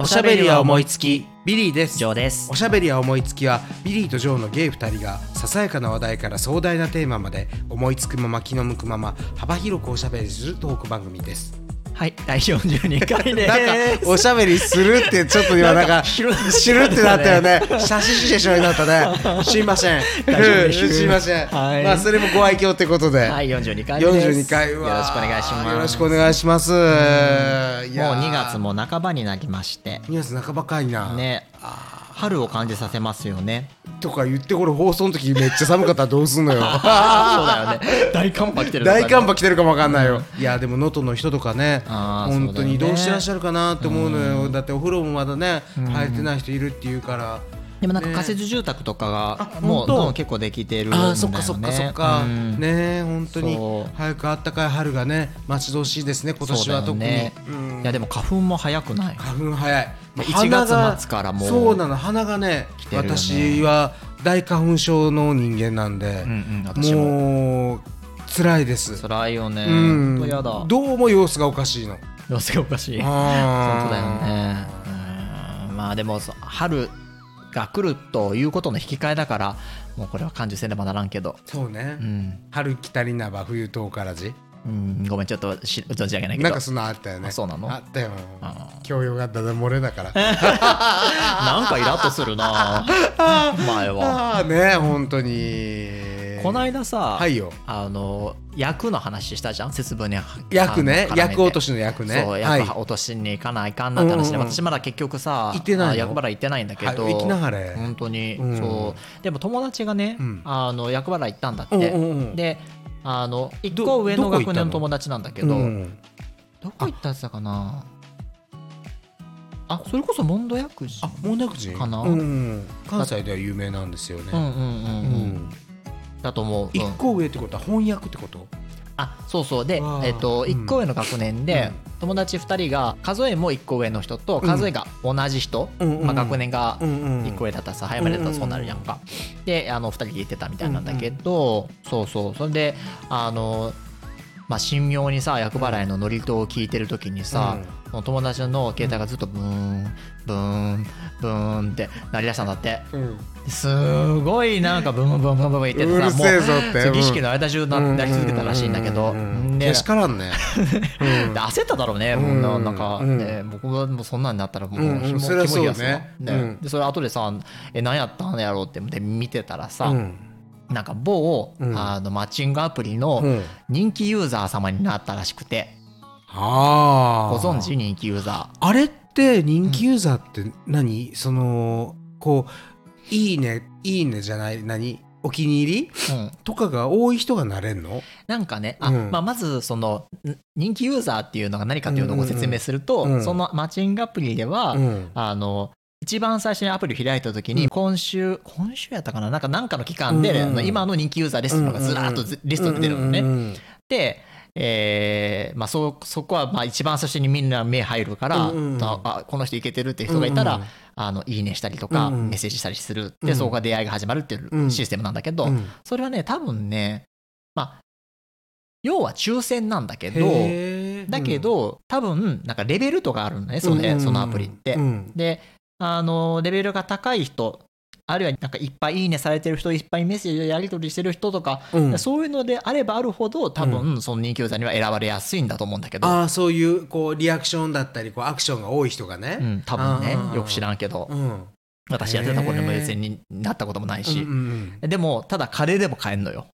おしゃべりは思いつき。ビリーです。ジョーです。おしゃべりは思いつきはビリーとジョーのゲイ2人がささやかな話題から壮大なテーマまで思いつくまま気の向くまま幅広くおしゃべりするトーク番組ですはい第42回でなんかおしゃべりするってちょっと今なんか知るってなったよね。写真師でしょになったね。すいません。す。すいません、はい。まあそれもご愛嬌ってことで、はい42回目です。42回はよろしくお願いします。よろしくお願いします。もうー2月も半ばになりまして。2月半ばかいな、ね春を感じさせますよね。とか言ってこれ放送の時めっちゃ寒かったらどうすんのよ。そうだよね。大寒波来てる大寒波来てるかもわかんないよ、いやでも能登の人とかね本当にどうしてらっしゃるかなって思うのよ、だってお風呂もまだね入ってない人いるっていうから、でもなんか仮設住宅とかがあもうもう結構できてるんだよね。あーそっかそっかそっか、うん。ね本当に。早くあったかい春がね待ち遠しいですね今年は特に、ねうん。いやでも花粉も早くない。花粉早い。もう鼻が1月末からもうそうなの。鼻がねね。私は大花粉症の人間なんで、うんうん私も。もう辛いです。辛いよね。うん。どうも様子がおかしいの。様子がおかしい。本本当だよね。うん。まあでも春が来るということの引き換えだからもうこれは感受せねばならんけど。そうね、うん、春来たりなば冬遠からじ。うん、ごめんちょっとし存じ上げないけど。なんかそんなあったよね。あそうなの？あったよ。あ教養がだだ漏れだから。なんかイラッとするな。前は。ああね本当にこの間さ、はいよ。あの役の話したじゃん？節分に役ね。役落としの役ね。そうはい。役落としに行かないかんなって話で、うんうんうん。私まだ結局さ行ってない役払い行ってないんだけど、はい行きな本当に、うん。そう。でも友達がね、うん。あの役払い行ったんだって、うんうんうんであの一ど個上の学年の友達なんだけど、うんどこ行ったやつだかな？あそれこそモンド薬事あモンダクジかな？うん。関西では有名なんですよね。うんうんうんうん、うんだと思う、一うん。個上ってことは翻訳ってこと？あそうそう。でえっと、うん。1個上の学年で、友達2人が数えも1個上の人とうん。数えが同じ人、まあ、学年がうんうん。1個上だったらさ早めだったらそうなるやんか、であの2人で言ってたみたいなんだけど、そうそう。それであのまあ神妙にさ厄払いの祝詞を聞いてる時にさ、その友達の携帯がずっとブーンブーンブーンって鳴り出したんだって。うん。すごいなんかブンブンブンブンブン言っててさうるせえぞって。そう儀式の間中ななり続けたらしいんだけど、けしからんね。焦っただろうね、もうんなんか、うん。ね僕はもうそんなんになったらもう、うん。そりゃキモいやつそうねねうん。でそれ後でさえ何やったんやろうってで見てたらさ、うんなんか某、うん。あのマッチングアプリのうん。人気ユーザー様になったらしくて、ああ。ご存知？人気ユーザあれって人気ユーザーって何、そのこういいねいいねじゃない？何？お気に入り？ー、うん、とかが多い人がなれんの？なんかねあ、うん。まあ、まずそのん人気ユーザーっていうのが何かというのをご説明すると、うんうんうん。そのマッチングアプリでは、うん。あの一番最初にアプリを開いた時に、うん。今週今週やったかな？なんかなんかの期間で、今の人気ユーザーですっていうのがずらっとずリストに出るのね。うんうんで、えーまあ、そそこはまあ一番最初にみんな目入るから、うんうんああこの人いけてるっていう人がいたら、うんうん。あのいいねしたりとか、うんうん。メッセージしたりするうん。でそこが出会いが始まるっていううん。システムなんだけど、うん。それはね多分ねまあ要は抽選なんだけどだけど多分なんかレベルとかあるのねその,、うん。そのアプリって。うん。であのレベルが高い人あるいはなんかいっぱいいいねされてる人いっぱいメッセージをやり取りしてる人とか、うん。そういうのであればあるほど多分その人気ユには選ばれやすいんだと思うんだけど、ああそういうこうリアクションだったりこうアクションが多い人がね、うん、多分ねよく知らんけどうん私やってた頃にも別になったこともないし。うん、うんうんでもただ金でも買えんのよ。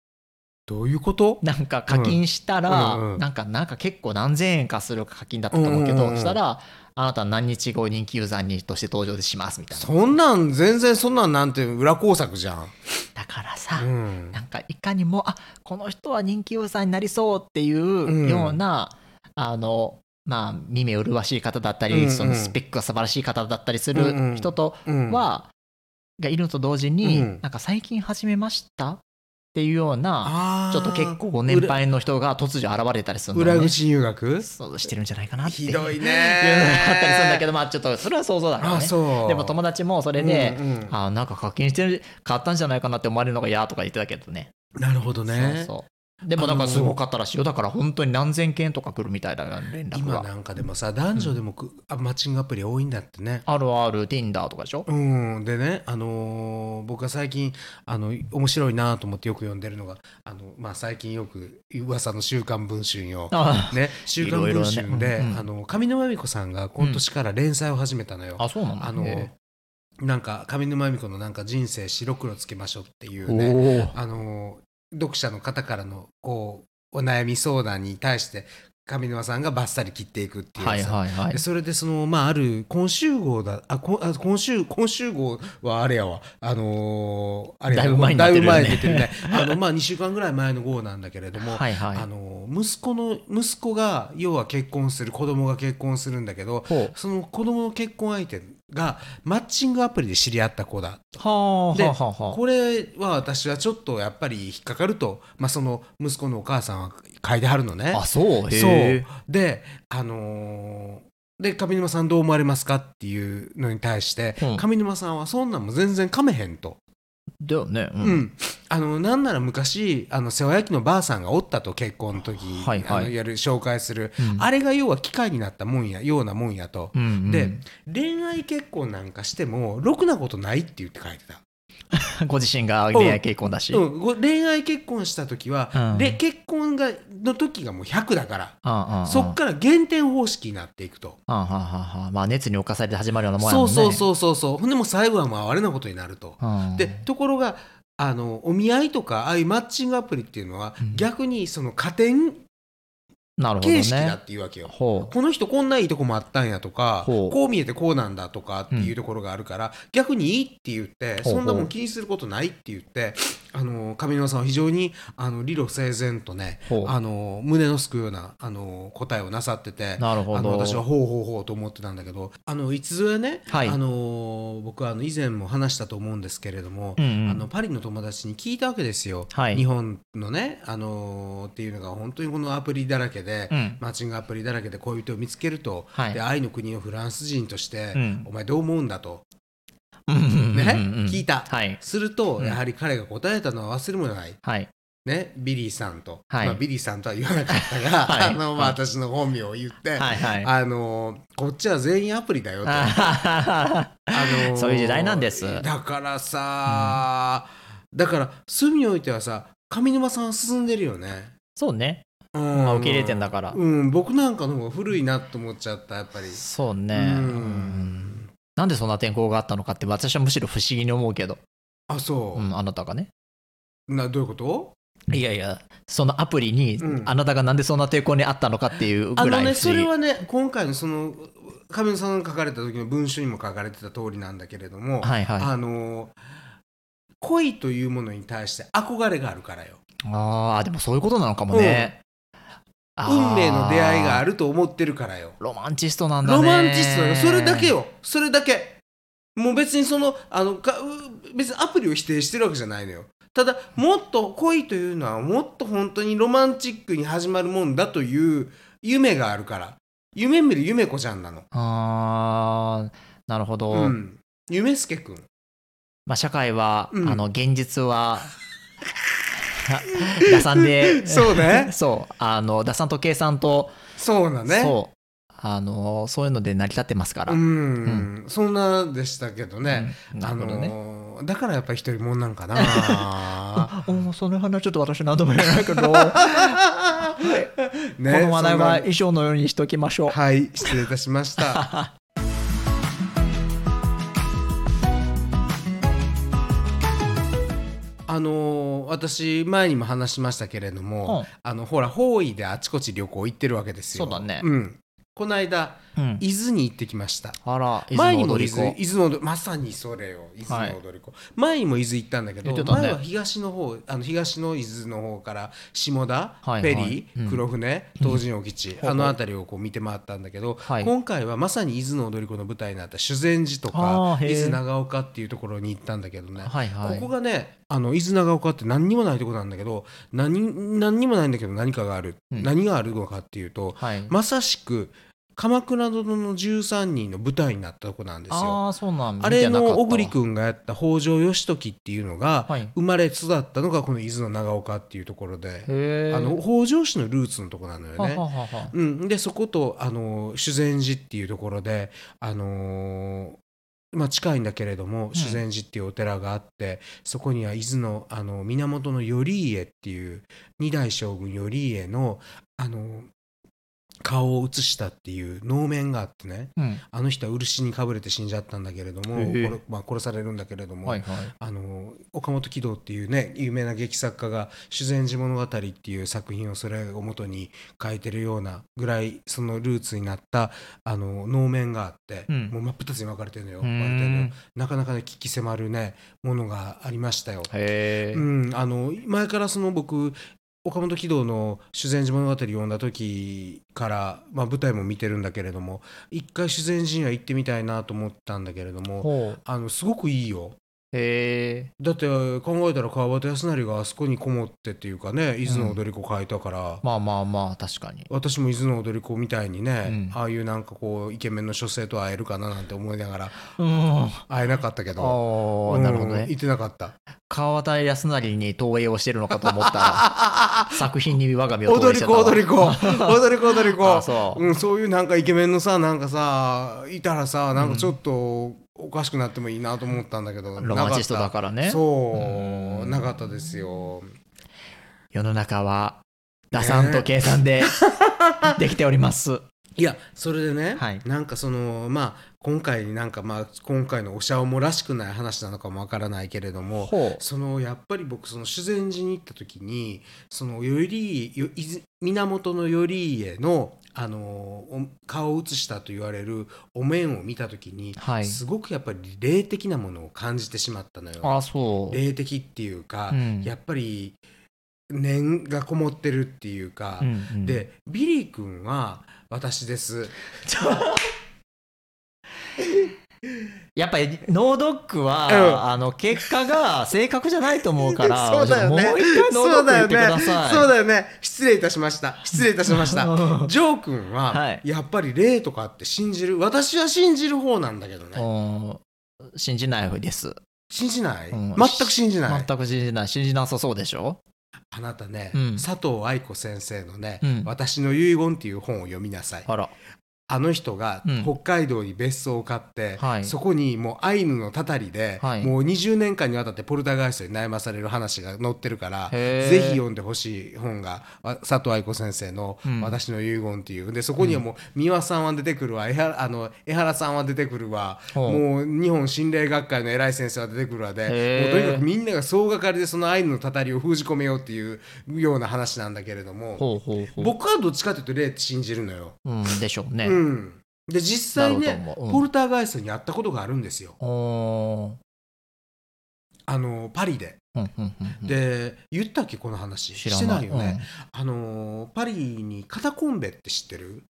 どういうこと？なんか課金したら、うんうんうん。なんかなんか結構何千円かする課金だったと思うけど、うんうんうん。したらあなたは何日後人気ユーザーにとして登場でしますみたいな。そんなん全然そんなんなんて裏工作じゃん、だからさ、うん。なんかいかにもあこの人は人気ユーザーになりそうっていううん。ような、あのまあ耳麗しい方だったり、うんうん。そのスペックが素晴らしい方だったりすうんうん。る人とうん。は、がいるのと同時に、うん。なんか最近始めましたっていうようなちょっと結構ご年配の人が突如現れたりするのね。裏口入学？そうしてるんじゃないかなって。ひどいね。いうのがあったりするんだけどまあちょっとそれは想像だからあねそう。でも友達もそれで、うんうん。あなんか課金してる買ったんじゃないかなって思われるのが嫌とか言ってたけどね。なるほどね。そうでもなんかすごかったらしいよ。だから本当に何千件とか来るみたいだよ連絡が今なんかでもさ男女でもく、あマッチングアプリ多いんだってね。あるある Tinder とかでしょ？うん、でね、あのー僕が最近あの面白いなと思ってよく読んでるのがあの、まあ、最近よく噂の「週刊文春よ」あね「週刊文春で」いろいろね。うんうん。あの上沼恵美子さんが今年から連載を始めたのよ。あそうなんだあのへなんか上沼恵美子のなんか人生白黒つけましょうっていえうねおおあの読者の方からのこうお悩み相談に対して上沼さんがバッサリ切っていくっていうはいさはいはい。でそれでそのまあある今週号だあこあ今週今週号はあれやわ。あのーあれやだいぶ前になってるよね。出てるね。あのまあ2週間ぐらい前の号なんだけれども、はいはい。あのー息子の息子が要は結婚する子供が結婚するんだけどその子供の結婚相手がマッチングアプリで知り合った子だはあでこれは私はちょっとやっぱり引っかかると、まあ、その息子のお母さんは書いてはるのね。あそう？へそう。えであのーで上沼さんどう思われますかっていうのに対して、うん。上沼さんはそんなんも全然かめへんと、だよね。ううん。んあのなんなら昔あの世話焼きのばあさんがおったと結婚の時、はいはい。あのやる紹介する、うん。あれが要は機会になったもんやようなもんやと、うんうん。で恋愛結婚なんかしてもろくなことないって言って書いてた。ご自身が恋愛結婚だし、うん、ご恋愛結婚した時は、うん。で結婚がの時がもう100だから、ああああそっから減点方式になっていくと。まあ熱に侵されて始まるようなもんやもんね。そうそうそうそうそう。ほんでもう最後はもう哀れなことになると。うん。でところがあのお見合いとかああいうマッチングアプリっていうのは、うん。逆にその加点なるほどね。形式だっていうわけよ。ほこの人こんないいとこもあったんやとかこう見えてこうなんだとかっていうところがあるから、逆にいいって言ってそんなもん気にすることないって言ってあの上沼さんは非常にあの理路整然とねあの胸のすくようなあの答えをなさっててうなるほど。あの私はほうほうほうと思ってたんだけどあのいつぞやね、はい。あの僕はあの以前も話したと思うんですけれども、うんうん。あのパリの友達に聞いたわけですよ、はい。日本のね、あのっていうのが本当にこのアプリだらけで、うん。マッチングアプリだらけで恋人を見つけると、はい。で愛の国のフランス人として、うん。お前どう思うんだと、ね？聞いた。はいすると、うんやはり彼が答えたのは忘れもない。はい。ね、ビリーさんと、はい。まあ、ビリーさんとは言わなかったが、はい。あ のまあ、私の本名を言って、はいはい。あのこっちは全員アライだよと。あ あのーそういう時代なんです。だからさ、だから隅においてはさ上沼さんは進んでるよね。そうね。うん。まあ受け入れてんだから。うん、僕なんかの方が古いなと思っちゃったやっぱり。そうね。うん。うんなんでそんな天候があったのかって私はむしろ不思議に思うけど、あそう。う、ん、あなたがね。などういうこと？いやいやそのアプリにうん。あなたがなんでそんな抵抗にあったのかっていうぐらあのねそれはね今回のその上沼さんが書かれた時の文書にも書かれてた通りなんだけれども、はいはい。あの恋というものに対して憧れがあるからよ。ああでもそういうことなのかもね、運命の出会いがあると思ってるからよ。ロマンチストなんだね。ロマンチストだよそれだけよ。それだけ。もう別にそのあのかう別にアプリを否定してるわけじゃないのよ。ただもっと恋というのはもっと本当にロマンチックに始まるもんだという夢があるから。夢見る夢子ちゃんなの。あーなるほど、うん。夢助くんまあ、社会は、うん。あの現実は 打算で。そうね。そう。あの打算と計算と、そうだね。そう。あのそういうので成り立ってますから、うん、そんなでしたけどね、うん。なあるほどね、のーだからやっぱり一人もんなんかな。あもうその話ちょっと私何とも言えないけど、こねの話題は以上のようにしておきましょう。はい失礼いたしましたあのー私前にも話しましたけれども、うん。あのほら方位であちこち旅行行ってるわけですよ。そうだね。ん、この間うん、伊豆に行ってきました。あら、伊前にも伊豆伊豆のまさにそれよ伊豆の踊り子、前にも伊豆行ったんだけど、ね。前は東の方あの東の伊豆の方から下田、はいはい。ペリー、うん。黒船東神沖地、ほうあの辺りをこう見て回ったんだけど、はい。今回はまさに伊豆の踊り子の舞台になった修善寺とか伊豆長岡っていうところに行ったんだけどね、はいはい。ここがねあの伊豆長岡って何にもないところなんだけど何何にもないんだけど何かがある、うん。何があるのかっていうと、はい。まさしく鎌倉殿の13人の舞台になったとこなんですよ。ああそうなんあれの小栗栗君がやった北条義時っていうのが、はい。生まれ育ったのがこの伊豆の長岡っていうところで、あの北条氏のルーツのとこなのよね。はははは。うん、でそことあの修善寺っていうところで、あのーまあ、近いんだけれども修善寺っていうお寺があって、そこには伊豆のあの源頼家っていう二代将軍頼家の、あの顔を写したっていう能面があってね。うん。あの人は漆にかぶれて死んじゃったんだけれども、へえ。これまあ、殺されるんだけれども、はいはい。あの岡本喜道っていうね有名な劇作家が「修善寺物語」っていう作品をそれを元に書いてるようなぐらいそのルーツになったあの能面があって、うん。もう真っ二つに分かれてるのよなかなかね聞き迫るねものがありましたよ。うん、あの前からその僕岡本喜道の「修善寺物語」読んだ時から、まあ、舞台も見てるんだけれども一回修善寺には行ってみたいなと思ったんだけれどもあのすごくいいよ。へえだって考えたら川端康成があそこにこもってっていうかね伊豆の踊り子書いたから、まあまあまあ確かに。私も伊豆の踊り子みたいにね、うん。ああいうなんかこうイケメンの女性と会えるかななんて思いながらうん。会えなかったけど。ああなるほどね。うん行ってなかった。川端康成に投影をしてるのかと思ったら 作品に我が身を投踊り影してたわ。子踊り子。踊り子 踊り子。あそう。うん、そういうなんかイケメンのさなんかさいたらさなんかちょっとおかしくなってもいいなと思ったんだけど、ロマンチストだからね。そう、うんなかったですよ。世の中は打算と計算でできております。いやそれでね、はい。なんかそのまあ今回なんかまあ今回のおしゃおもらしくない話なのかもわからないけれどもほそのやっぱり僕その修善寺に行った時にその頼よいず源頼家のあのお顔を写したと言われるお面を見た時に、はいすごくやっぱり霊的なものを感じてしまったのよ。あそう霊的っていうか、うんやっぱり念がこもってるっていうか、うんうんでビリー君は私です。やっぱり脳ドックは、うん。あの結果が正確じゃないと思うから そうだよね。もう一回脳ドック言ってください。そうだよね。失礼いたしました。失礼いたしました。うん。ジョー君は、はい。やっぱり霊とかって信じる私は信じる方なんだけどね。うん。信じないです。信じない、うん。全く信じない。全く信じない。信じなさそうでしょ？あなたね、うん。佐藤愛子先生のね、うん。私の遺言っていう本を読みなさい。あらあの人がうん。北海道に別荘を買って、はい。そこにもうアイヌのたたりで、はい。もう20年間にわたってポルターガイストに悩まされる話が載ってるからぜひ読んでほしい本がわ佐藤愛子先生のうん「私の遺言」っていう。でそこにはもう三輪さんは出てくるわ。江原あの江原さんは出てくるわ。ほう。もう日本心霊学会の偉い先生は出てくるわでもうとにかくみんなが総がかりでそのアイヌのたたりを封じ込めようっていうような話なんだけれども僕はどっちかというと霊って信じるのよ。うんでしょうね、うん、で実際ねうん。ポルターガイストに会ったことがあるんですよ。あのパリで。うんうんうんうん。で言ったっけこの話？してないよね、うん。あのパリにカタコンベって知ってる？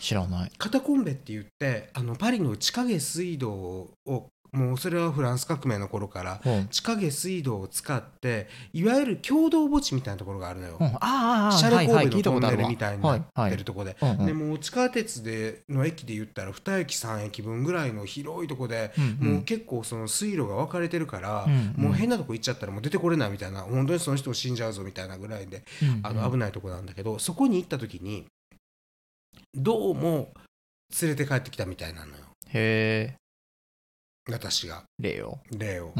知らない。カタコンベって言ってあのパリの地下下水道をもうそれはフランス革命の頃からうん。地下下水道を使っていわゆる共同墓地みたいなところがあるのよ、うん。ああああシャレ神戸のトンネルみたいになってるとこで、でもう地下鉄での駅で言ったら2駅3駅分ぐらいの広いとこで、もう結構その水路が分かれてるから、もう変なとこ行っちゃったらもう出てこれないみたいな本当にその人を死んじゃうぞみたいなぐらいで、うんあの危ないとこなんだけどそこに行った時にどうも連れて帰ってきたみたいなのよ。へえ私が。例を。霊を。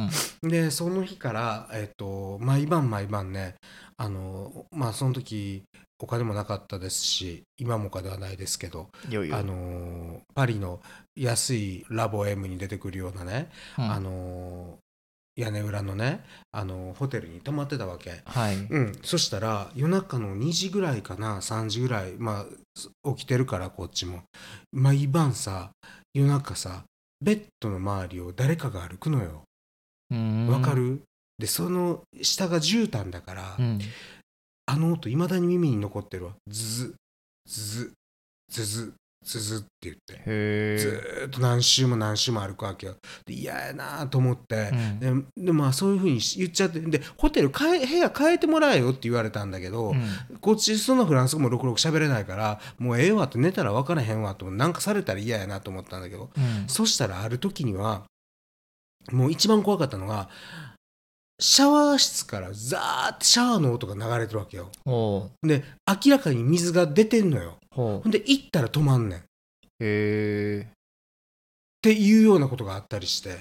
うん。でその日から、えっと毎晩毎晩ねあのまあその時お金もなかったですし今もかではないですけど、よいよ。あのパリの安いラボ M に出てくるようなね、うん。あの屋根裏のねあのホテルに泊まってたわけ。はい。うん、そしたら夜中の2時ぐらいかな3時ぐらいまあ起きてるからこっちも。毎晩さ夜中さベッドの周りを誰かが歩くのよ。わわかる？でその下が絨毯だから、うん。あの音いまだに耳に残ってるわ。ズズズズズずずって言って。へずえーっと何周も何周も歩くわけよ。で嫌やなと思って。う、ん。ででまあそういうふうに言っちゃって。でホテル変え部屋変えてもらえよって言われたんだけど、うん。こっちそのフランス語もろくろく喋れないからもうええわって寝たら分からへんわとなんかされたら嫌やなと思ったんだけど。うん。そしたらある時にはもう一番怖かったのがシャワー室からザーってシャワーの音が流れてるわけよ。で明らかに水が出てんのよほんで行ったら止まんねん。っへえていうようなことがあったりして。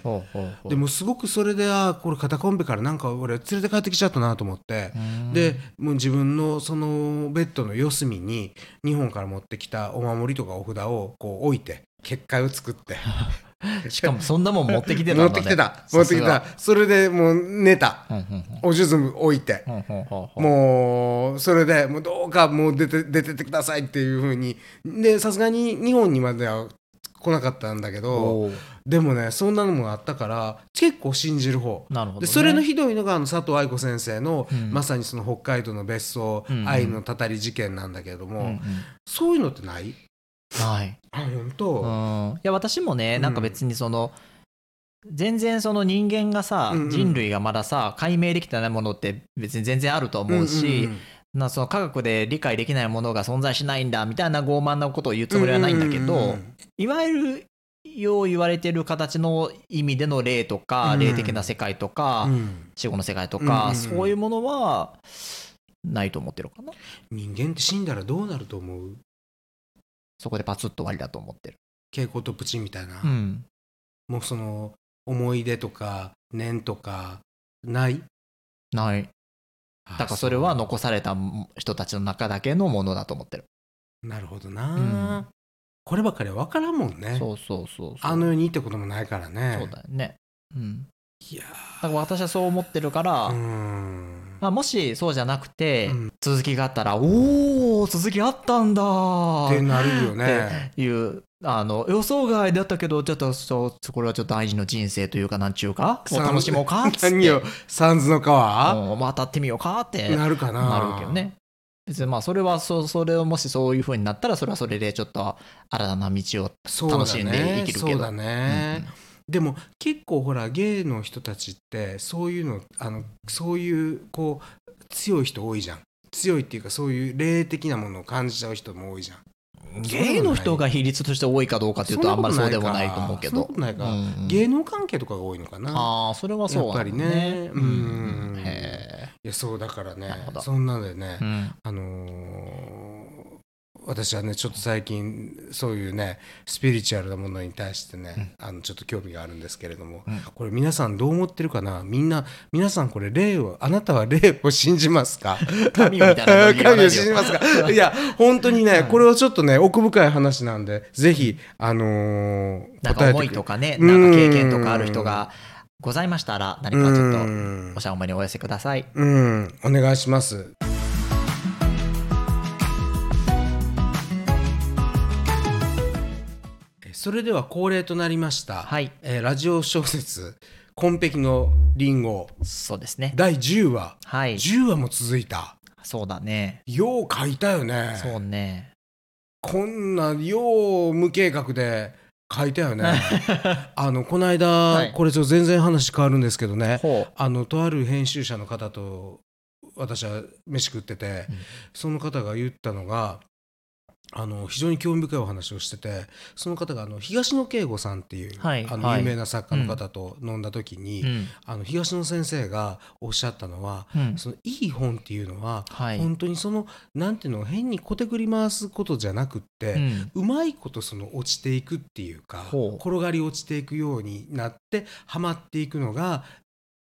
でもすごくそれであーこれカタコンベからなんか俺連れて帰ってきちゃったなと思って。うん。でもう自分のそのベッドの四隅に日本から持ってきたお守りとかお札をこう置いて結界を作って しかもそんなもん持ってきてたんだ、ね、持ってきてた。持ってきてた。それでもう寝た。うんうんうん。おじゅずむ置いて。ほうほうほうほうもうそれでもうどうかもう出て出てってくださいっていうふうに。でさすがに日本にまでは来なかったんだけどでもねそんなのもあったから結構信じる方。なるほど、ね、でそれのひどいのがあの佐藤愛子先生の、うん。まさにその北海道の別荘、うんうん。愛のたたり事件なんだけれども、うんうん。そういうのってない？はい。あ本当、うん。いや私もねうん。なんか別にその、全然その人間がさ、うんうん。人類がまださ解明できてないものって別に全然あると思うし、んんん。なその科学で理解できないものが存在しないんだみたいな傲慢なことを言うつもりはないんだけど、うんうんうん。いわゆるよう言われてる形の意味での霊とか、うん。霊的な世界とか、うん。死後の世界とうんうんか、うん。そういうものはないと思ってるかな。人間って死んだらどうなると思う？そこでパツッと終わりだと思ってる。蛍光とプチみたいな、うん。もうその思い出とか念とかない？ない。だからそれは残された人たちの中だけのものだと思ってる、なるほどな、うん。こればっかりは分からんもんね。そうそうそうあの世にってこともないからね。そうだよね。うん。いやだから私はそう思ってるから、ーうんまあ、もしそうじゃなくて、うん。続きがあったらおお続きあったんだってなるよね。っていうあの予想外だったけどちょっとそうこれはちょっと大事の人生というかなんちゅうかもう楽しもうか っつって。何よサンズの川、うんまあ当たってみようかって。なるかな。なるけどね。別にまあそれはそそれをもしそういう風になったらそれはそれでちょっと新たな道を楽しんで生きるけど。そうだね、でも結構ほらゲイの人たちってそういうのあのそういうこう強い人多いじゃん。強いっていうかそういう霊的なものを感じちゃう人も多いじゃん。ゲイの人が比率として多いかどうかっていうとあんまりそうでもないと思うけど。芸能関係とかが多いのかな。ああそれはそうだやっぱりね。ううん。ん。へいやそうだからね。そんなのでね、えうん。あのー私はねちょっと最近そういうねスピリチュアルなものに対してね、あのちょっと興味があるんですけれども、うん。これ皆さんどう思ってるかな？みんな皆さんこれ霊をあなたは 霊を信じますか？神を信じますか？いや本当にねこれはちょっとね奥深い話なんでぜひあのーなんか思いとかかね、うんなんか経験とかある人がございましたら、何かちょっとうん。おしゃおまにお寄せください。うん。お願いしますそれでは恒例となりました、はい、えーラジオ小説「紺碧のリンゴ。そうですね」。第10話。はい、10話も続いた。そうだね。よう書いたよね。そうね。こんなよう無計画で書いたよね。あのこの間、はい。これちょっと全然話変わるんですけどね。ほう。あのとある編集者の方と私は飯食ってて、うん。その方が言ったのがあの非常に興味深いお話をしててその方があの東野圭吾さんっていう、はいはいあの有名な作家の方と飲んだ時に、うん。あの東野先生がおっしゃったのは、うん。そのいい本っていうのは、はい。本当にそのなんていうの変にこてくり回すことじゃなくって、うん。うまいことその落ちていくっていうか転がり落ちていくようになってはまっていくのが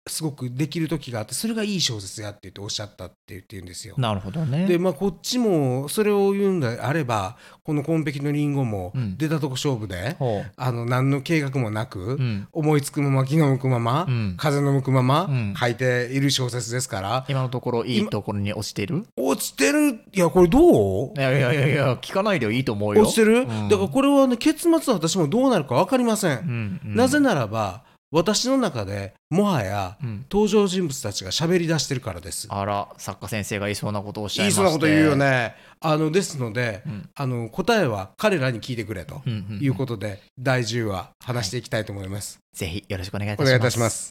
すごくできる時があってそれがいい小説やって言っておっしゃったって言って言うんですよ。なるほどね。でまあこっちもそれを言うんであればこの「紺碧のリンゴ」もうん出たとこ勝負で、ほあの何の計画もなく、う。うん。思いつくまま気の向くまま、うん風の向くまま、うん書いている小説ですから今のところいいところに落ちてる？落ちてる？いやこれどう？いやいやいやいや、聞かないでいいと思うよ。落ちてる、うんだからこれはね結末は私もどうなるか分かりません、うん。うんなぜならば私の中でもはやうん登場人物たちが喋り出してるからです。あら作家先生が言いそうなことをおっしゃい言いましてそうなこと言うよね。あのですので、うんあの答えは彼らに聞いてくれとうんうんうんいうことで、第10話話していきたいと思います。ぜひよろしくお願いいたおします願いいたします。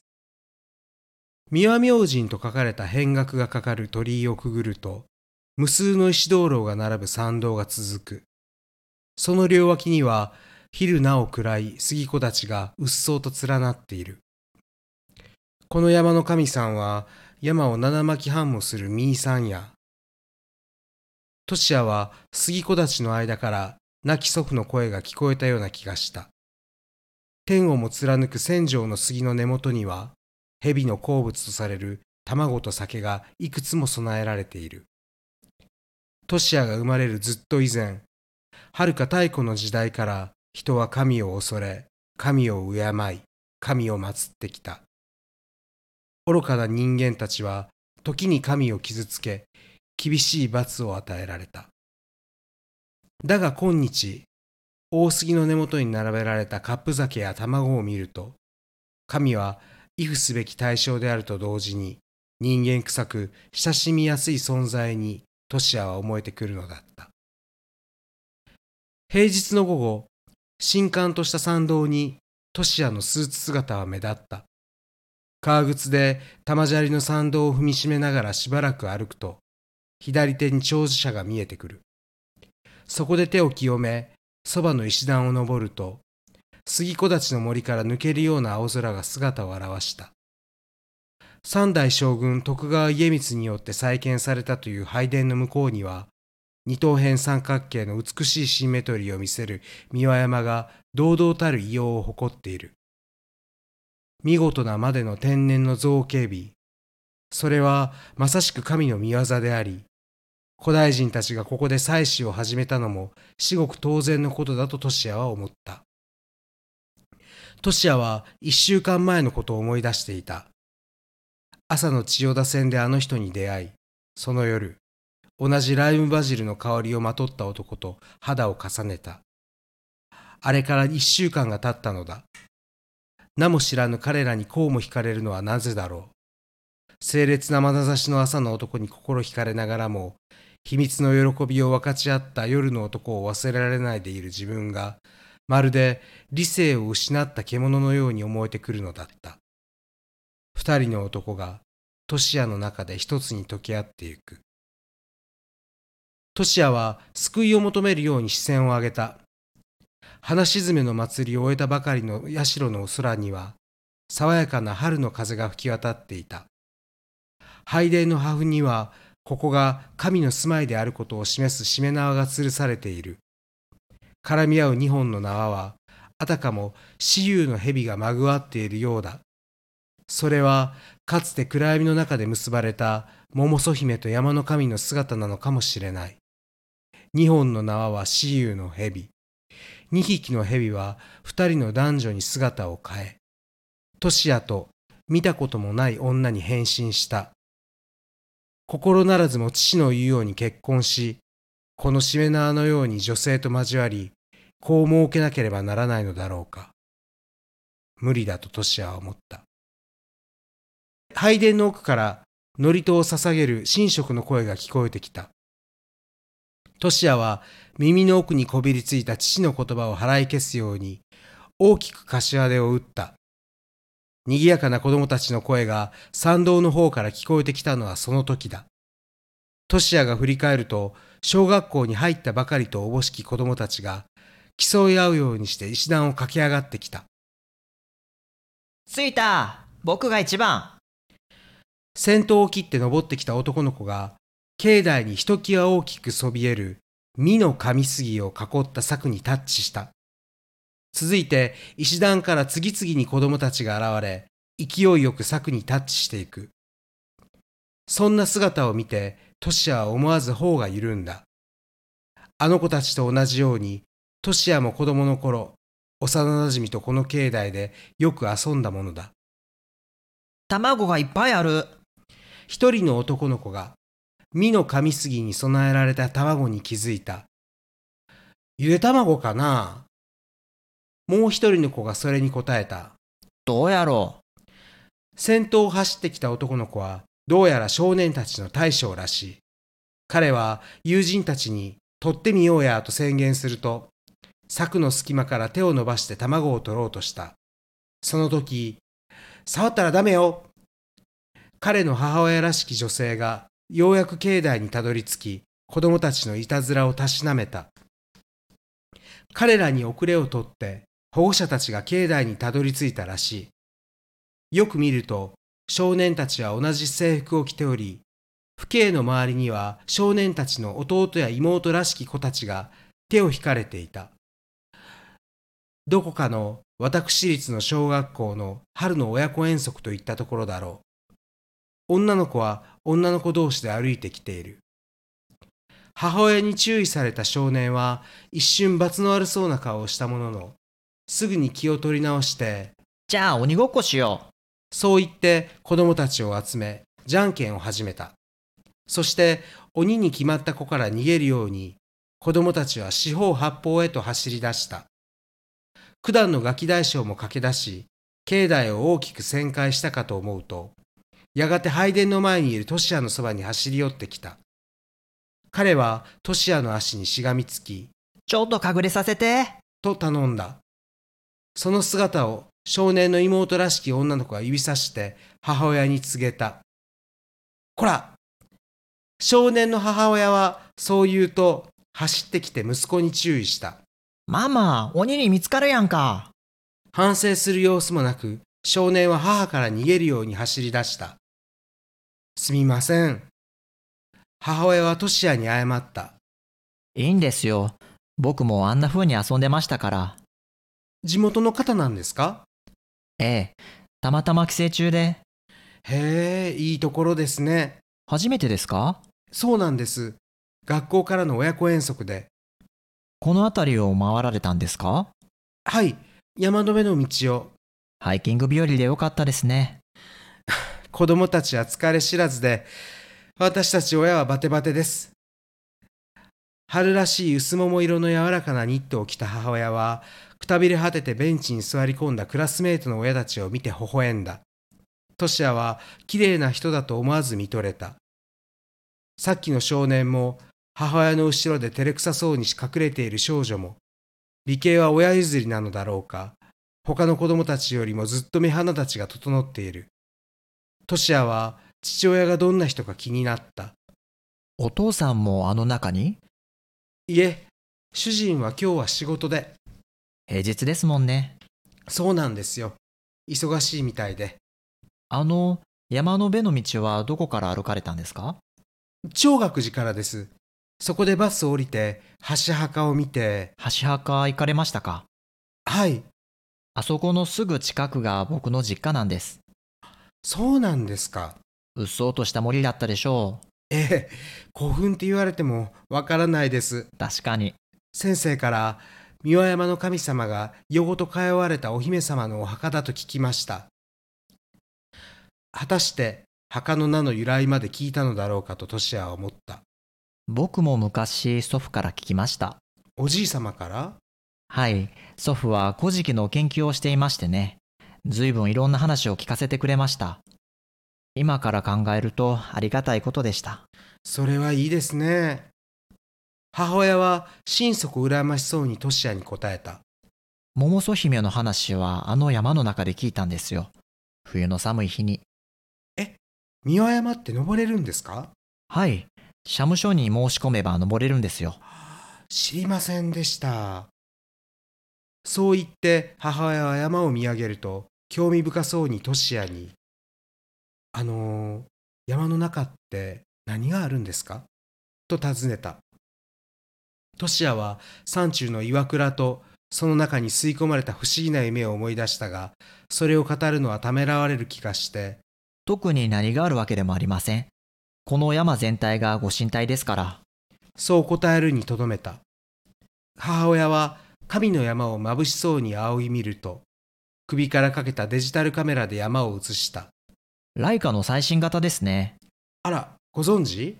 三輪明神と書かれた変額がかかる鳥居をくぐると、無数の石灯籠が並ぶ参道が続く。その両脇には、昼なお暗い杉子たちがうっそうと連なっている。この山の神さんは、山を七巻半もするミーさんや。トシヤは杉子たちの間から亡き祖父の声が聞こえたような気がした。天をも貫く千丈の杉の根元には、蛇の好物とされる卵と酒がいくつも備えられている。トシヤが生まれるずっと以前、はるか太古の時代から人は神を恐れ、神を敬い、神を祀ってきた。愚かな人間たちは時に神を傷つけ、厳しい罰を与えられた。だが今日、大杉の根元に並べられたカップ酒や卵を見ると、神は畏怖すべき対象であると同時に、人間臭く親しみやすい存在にトシヤは思えてくるのだった。平日の午後、新刊とした参道にトシヤのスーツ姿は目立った。革靴で玉砂利の参道を踏みしめながらしばらく歩くと、左手に長寿者が見えてくる。そこで手を清め、そばの石段を登ると、杉木立の森から抜けるような青空が姿を現した。三代将軍徳川家光によって再建されたという拝殿の向こうには、二等辺三角形の美しいシンメトリーを見せる三輪山が堂々たる異様を誇っている。見事なまでの天然の造形美。それはまさしく神の見業であり、古代人たちがここで祭祀を始めたのも至極当然のことだとトシヤは思った。トシヤは一週間前のことを思い出していた。朝の千代田線であの人に出会い、その夜、同じライムバジルの香りをまとった男と肌を重ねた。あれから一週間が経ったのだ。名も知らぬ彼らにこうも惹かれるのはなぜだろう。清烈な眼差しの朝の男に心惹かれながらも、秘密の喜びを分かち合った夜の男を忘れられないでいる自分が、まるで理性を失った獣のように思えてくるのだった。二人の男が、トシヤの中で一つに溶け合ってゆく。トシヤは救いを求めるように視線を上げた。花沈めの祭りを終えたばかりの社の空には、爽やかな春の風が吹き渡っていた。拝殿の破風には、ここが神の住まいであることを示すしめ縄が吊るされている。絡み合う二本の縄は、あたかも雌雄の蛇がまぐわっているようだ。それは、かつて暗闇の中で結ばれた桃祖姫と山の神の姿なのかもしれない。二本の縄は雌雄の蛇。二匹の蛇は二人の男女に姿を変え、トシヤと見たこともない女に変身した。心ならずも父の言うように結婚し、このしめ縄のように女性と交わり、こう設けなければならないのだろうか。無理だとトシヤは思った。拝殿の奥から祝詞を捧げる神職の声が聞こえてきた。トシヤは耳の奥にこびりついた父の言葉を払い消すように大きく柏手を打った。賑やかな子供たちの声が参道の方から聞こえてきたのはその時だ。トシヤが振り返ると小学校に入ったばかりとおぼしき子供たちが競い合うようにして石段を駆け上がってきた。着いた僕が一番先頭を切って登ってきた男の子が境内にひときわ大きくそびえる実の神杉を囲った柵にタッチした。続いて石段から次々に子供たちが現れ、勢いよく柵にタッチしていく。そんな姿を見て、トシヤは思わず頬が緩んだ。あの子たちと同じように、トシヤも子供の頃、幼馴染とこの境内でよく遊んだものだ。卵がいっぱいある一人の男の子が、実の神杉に備えられた卵に気づいた。ゆで卵かな？もう一人の子がそれに答えた。どうやろ先頭を走ってきた男の子はどうやら少年たちの大将らしい。彼は友人たちに取ってみようやと宣言すると、柵の隙間から手を伸ばして卵を取ろうとした。その時、触ったらダメよ彼の母親らしき女性がようやく境内にたどり着き、子供たちのいたずらをたしなめた。彼らに遅れをとって保護者たちが境内にたどり着いたらしい。よく見ると少年たちは同じ制服を着ており、父兄の周りには少年たちの弟や妹らしき子たちが手を引かれていた。どこかの私立の小学校の春の親子遠足といったところだろう。女の子は女の子同士で歩いてきている。母親に注意された少年は一瞬罰の悪そうな顔をしたものの、すぐに気を取り直して、じゃあ鬼ごっこしよう。そう言って子供たちを集め、じゃんけんを始めた。そして鬼に決まった子から逃げるように、子供たちは四方八方へと走り出した。九段のガキ大将も駆け出し、境内を大きく旋回したかと思うと、やがて拝殿の前にいるトシヤのそばに走り寄ってきた。彼はトシヤの足にしがみつき、ちょっと隠れさせて。と頼んだ。その姿を少年の妹らしき女の子が指さして母親に告げた。こら少年の母親はそう言うと走ってきて息子に注意した。ママ、鬼に見つかるやんか。反省する様子もなく少年は母から逃げるように走り出した。すみません。母親はトシヤに謝った。いいんですよ。僕もあんな風に遊んでましたから。地元の方なんですか？ええ。たまたま帰省中で。へえ、いいところですね。初めてですか？そうなんです。学校からの親子遠足で。この辺りを回られたんですか？はい、山の上の道を。ハイキング日和でよかったですね。子供たちは疲れ知らずで、私たち親はバテバテです。春らしい薄桃色の柔らかなニットを着た母親は、くたびれ果ててベンチに座り込んだクラスメートの親たちを見て微笑んだ。トシアは綺麗な人だと思わず見とれた。さっきの少年も、母親の後ろで照れくさそうにし隠れている少女も、美形は親譲りなのだろうか、他の子供たちよりもずっと目鼻立ちが整っている。トシアは父親がどんな人か気になった。お父さんもあの中に？いえ、主人は今日は仕事で。平日ですもんね。そうなんですよ。忙しいみたいで。あの、山の辺の道はどこから歩かれたんですか？長岳寺からです。そこでバスを降りて、橋墓を見て。橋墓行かれましたか？はい。あそこのすぐ近くが僕の実家なんです。そうなんですか？うっそうとした森だったでしょう。ええ、古墳って言われてもわからないです。確かに。先生から、三輪山の神様が夜ごと通われたお姫様のお墓だと聞きました。果たして墓の名の由来まで聞いたのだろうかとトシヤは思った。僕も昔祖父から聞きました。おじい様から？はい、祖父は古事記の研究をしていましてね。ずいぶんいろんな話を聞かせてくれました。今から考えるとありがたいことでした。それはいいですね。母親は心底羨ましそうにトシヤに答えた。桃祖姫の話はあの山の中で聞いたんですよ。冬の寒い日に。え、三輪山って登れるんですか？はい。社務所に申し込めば登れるんですよ。知りませんでした。そう言って母親は山を見上げると興味深そうにトシヤにあのー、山の中って何があるんですか？と尋ねた。トシヤは山中の岩倉とその中に吸い込まれた不思議な夢を思い出したが、それを語るのはためらわれる気がして。特に何があるわけでもありません。この山全体がご神体ですから。そう答えるにとどめた。母親は神の山を眩しそうに仰ぎ見ると、首からかけたデジタルカメラで山を映した。ライカの最新型ですね。あら、ご存知？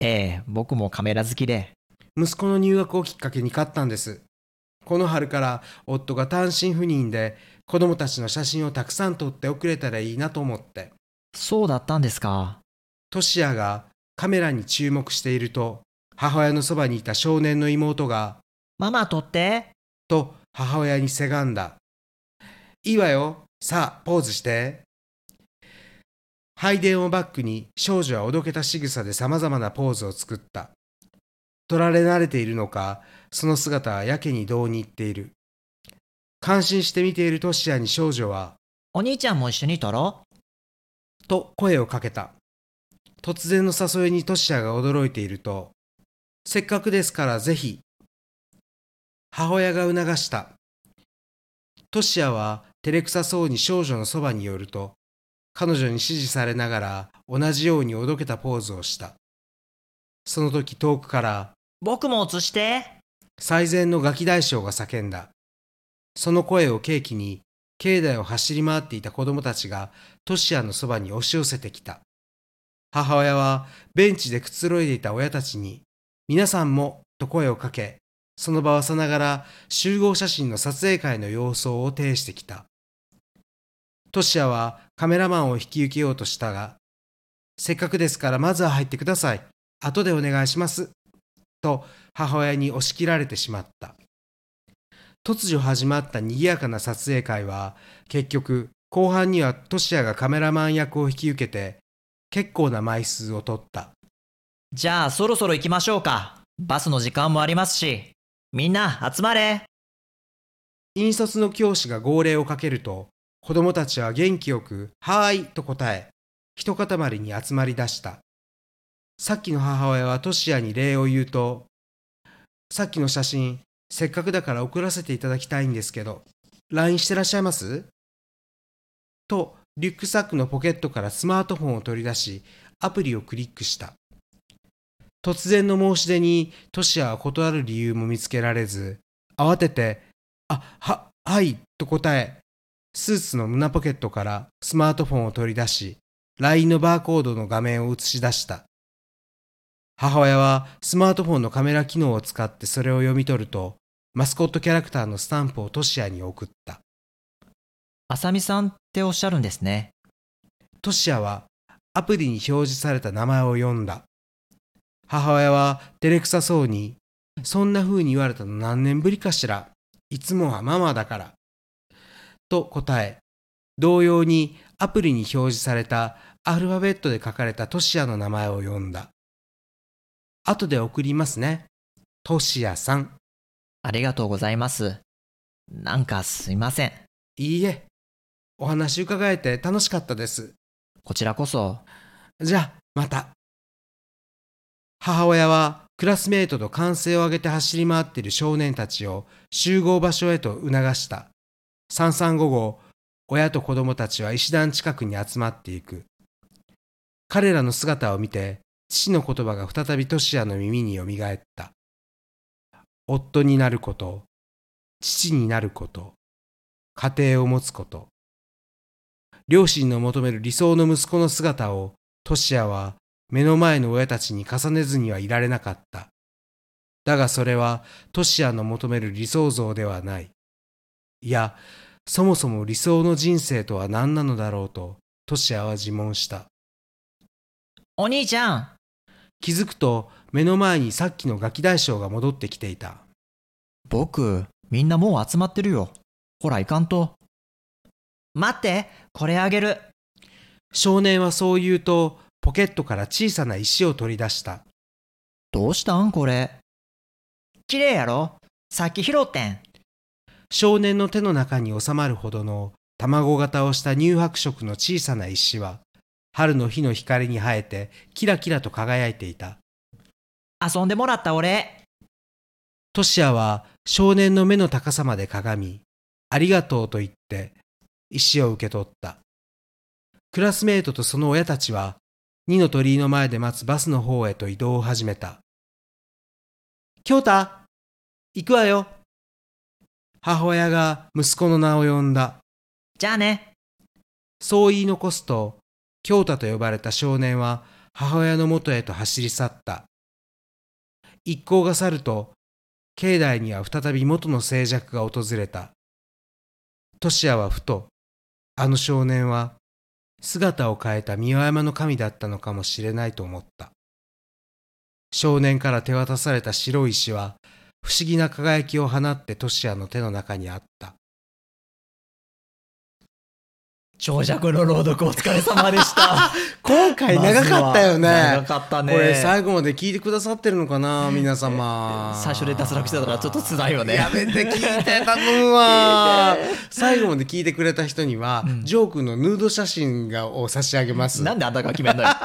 ええ、僕もカメラ好きで。息子の入学をきっかけに買ったんです。この春から夫が単身赴任で子供たちの写真をたくさん撮って送れたらいいなと思って。そうだったんですか。トシヤがカメラに注目していると、母親のそばにいた少年の妹が、ママ撮って。と母親にせがんだ。いいわよ。さあ、ポーズして。配電をバックに少女はおどけた仕草で様々なポーズを作った。取られ慣れているのか、その姿はやけにどうに入っている。感心して見ているトシヤに少女は、お兄ちゃんも一緒に撮ろと声をかけた。突然の誘いにトシヤが驚いていると、せっかくですからぜひ。母親が促した。トシヤは照れくさそうに少女のそばに寄ると、彼女に指示されながら同じようにおどけたポーズをした。その時遠くからう。僕も映して。最前のガキ大将が叫んだ。その声を契機に、境内を走り回っていた子供たちがトシヤのそばに押し寄せてきた。母親はベンチでくつろいでいた親たちに、皆さんもと声をかけ、その場はさながら集合写真の撮影会の様相を呈してきた。トシヤはカメラマンを引き受けようとしたが、せっかくですからまずは入ってください。後でお願いします。と母親に押し切られてしまった。突如始まった賑やかな撮影会は、結局、後半にはトシヤがカメラマン役を引き受けて、結構な枚数を取った。じゃあそろそろ行きましょうか。バスの時間もありますし。みんな集まれ。引率の教師が号令をかけると、子供たちは元気よく、はーいと答え、一塊に集まり出した。さっきの母親はトシヤに礼を言うと、さっきの写真、せっかくだから送らせていただきたいんですけど、LINE してらっしゃいます？と、リュックサックのポケットからスマートフォンを取り出し、アプリをクリックした。突然の申し出に、トシヤは断る理由も見つけられず、慌てて、あ、は、はい、と答え、スーツの胸ポケットからスマートフォンを取り出し、LINE のバーコードの画面を映し出した。母親はスマートフォンのカメラ機能を使ってそれを読み取ると、マスコットキャラクターのスタンプをトシヤに送った。あさみさんっておっしゃるんですね。トシヤはアプリに表示された名前を読んだ。母親は照れくさそうに、そんな風に言われたの何年ぶりかしら。いつもはママだから。と答え、同様にアプリに表示されたアルファベットで書かれたトシヤの名前を読んだ。後で送りますね。トシヤさん。ありがとうございます。なんかすいません。いいえ。お話伺えて楽しかったです。こちらこそ。じゃあ、また。母親はクラスメートと歓声を上げて走り回っている少年たちを集合場所へと促した。三々午後、親と子供たちは石段近くに集まっていく。彼らの姿を見て、父の言葉が再びトシヤの耳によみがえった。夫になること、父になること、家庭を持つこと。両親の求める理想の息子の姿をトシヤは目の前の親たちに重ねずにはいられなかった。だがそれはトシヤの求める理想像ではない。いや、そもそも理想の人生とは何なのだろうとトシヤは自問した。お兄ちゃん気づくと目の前にさっきのガキ大将が戻ってきていた。僕、みんなもう集まってるよ。ほら行かんと。待って、これあげる。少年はそう言うとポケットから小さな石を取り出した。どうしたんこれ。綺麗やろさっき拾ってん。少年の手の中に収まるほどの卵型をした乳白色の小さな石は春の日の光に生えてキラキラと輝いていた。遊んでもらった俺。トシヤは少年の目の高さまでかがみ、ありがとうと言って石を受け取った。クラスメートとその親たちは二の鳥居の前で待つバスの方へと移動を始めた。京太行くわよ母親が息子の名を呼んだ。じゃあね。そう言い残すと、京太と呼ばれた少年は母親のもとへと走り去った。一行が去ると、境内には再び元の静寂が訪れた。トシヤはふとあの少年は姿を変えた三輪山の神だったのかもしれないと思った少年から手渡された白い石は不思議な輝きを放ってトシアの手の中にあった。長尺の朗読お疲れ様でした。今回長かったよね、長かったね。これ最後まで聞いてくださってるのかな皆様。最初で脱落してたらちょっと辛いよね。やめて聞いて頼むわ。最後まで聞いてくれた人には、うん。ジョー君のヌード写真がを差し上げます。なんであんたが決めんのよ。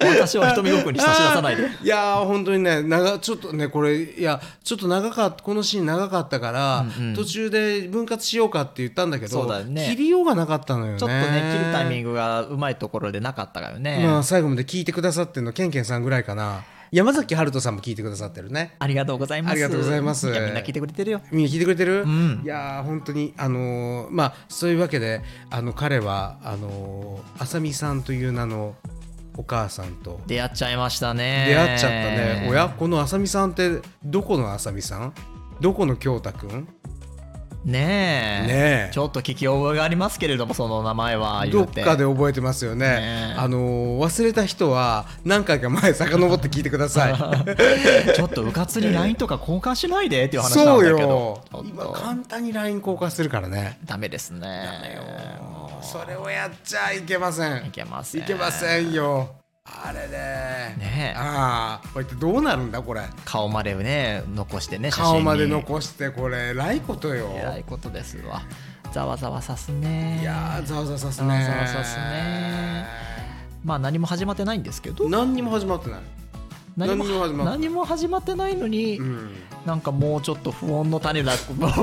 私は瞳ごくに差し出さないで。いやー本当にね長ちょっとねこれいやちょっと長かったこのシーン長かったから、うんうん。途中で分割しようかって言ったんだけどね。切りようがなかったのよね。ちょっとね切るタイミングがうまいところでなかったからね、まあ最後まで聞いてくださってるのケンケンさんぐらいかな。山崎春人さんも聞いてくださってるね。ありがとうございます。ありがとうございます。いやみんな聞いてくれてるよ。みんな聞いてくれてる、うん。いやー本当にあのーまあそういうわけであの彼はあのー浅見さんという名のお母さんと。出会っちゃいましたね。出会っちゃったね、おやこの浅見さんってどこの浅見さん？どこの京太くん？ねえ。ねえ。ちょっと聞き覚えがありますけれどもその名前は言どうってかで覚えてますよね。ねえ。あのー忘れた人は何回か前遡って聞いてください。ちょっとうかつに LINE とか交換しないでっていう話なそうんだけど。よ。ちょっと。今簡単に LINE 交換するからね。ダメですね。それをやっちゃいけません。いけません。いけませんよあれね。ね。えああこれってどうなるんだこれ？顔までね残してね写真に。顔まで残してこれえらいことよ。えらいことですわ。ざわざわさすね。いやーざわざわさすね。ざわざわさすね。まあ何も始まってないんですけど。何にも始まってない。何も何も始まってない。何も始まってないのに、うん。なんかもうちょっと不穏の種だ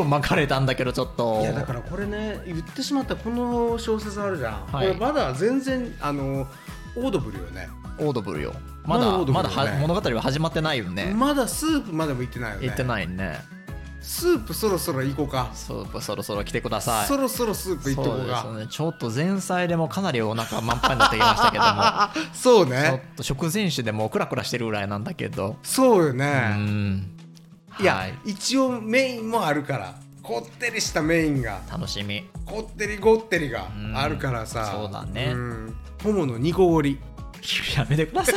まかれたんだけどちょっと。いやだからこれね言ってしまったこの小説あるじゃん、はい。これまだ全然あのオードブルよね。オードブルよ。まだまだオードブルまだは物語は始まってないよね。まだスープまでも行ってないよね。言ってないね。スープそろそろ行こうか。そうそろそろ来てください。そろそろスープ行っとこうか。そうですね。ちょっと前菜でもかなりお腹満杯になってきましたけども。そうちょっねと食前酒でもうクラクラしてるぐらいなんだけど。うそうよね、ん。いや、はい。一応メインもあるから。こってりしたメインが。楽しみ。こってりごってりがうんあるからさ、そうだね。んホモの煮こごり。やめてください。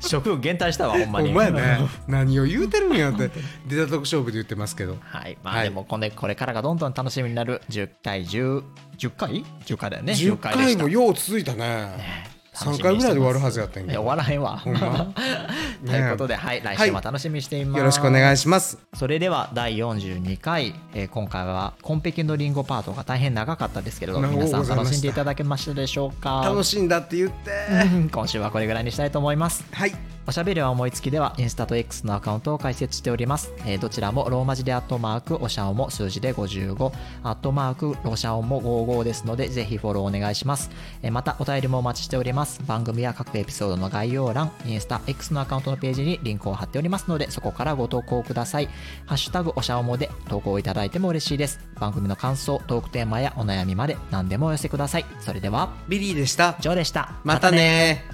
食欲減退したわほんまに。お前ね。何を言うてるんやって。出たとこ勝負で言ってますけど。はい。まはい。あでもこれこれからがどんどん楽しみになる10回10 10回 ?10 回だよね。10 10回で回もよう続いたね。3回ぐらいで終わるはずやったんや終わらへんわ。ほんま？ということで、はい、来週も楽しみにしています、よろしくお願いします。それでは第42回、えー今回は「コンペキのリンゴ」パートが大変長かったですけれど長皆さん楽しんでいただけましたでしょうか？楽しんだって言って。うん今週はこれぐらいにしたいと思います。はい。おしゃべりは思いつきではインスタと X のアカウントを開設しております、えーどちらもローマ字でアットマークおしゃおも数字で55アットマークロシャオも55ですのでぜひフォローお願いします、えーまたお便りもお待ちしております。番組や各エピソードの概要欄インスタ X のアカウントのページにリンクを貼っておりますのでそこからご投稿ください。ハッシュタグおしゃおもで投稿いただいても嬉しいです。番組の感想トークテーマやお悩みまで何でもお寄せください。それではビリーでした。ジョーでした。またね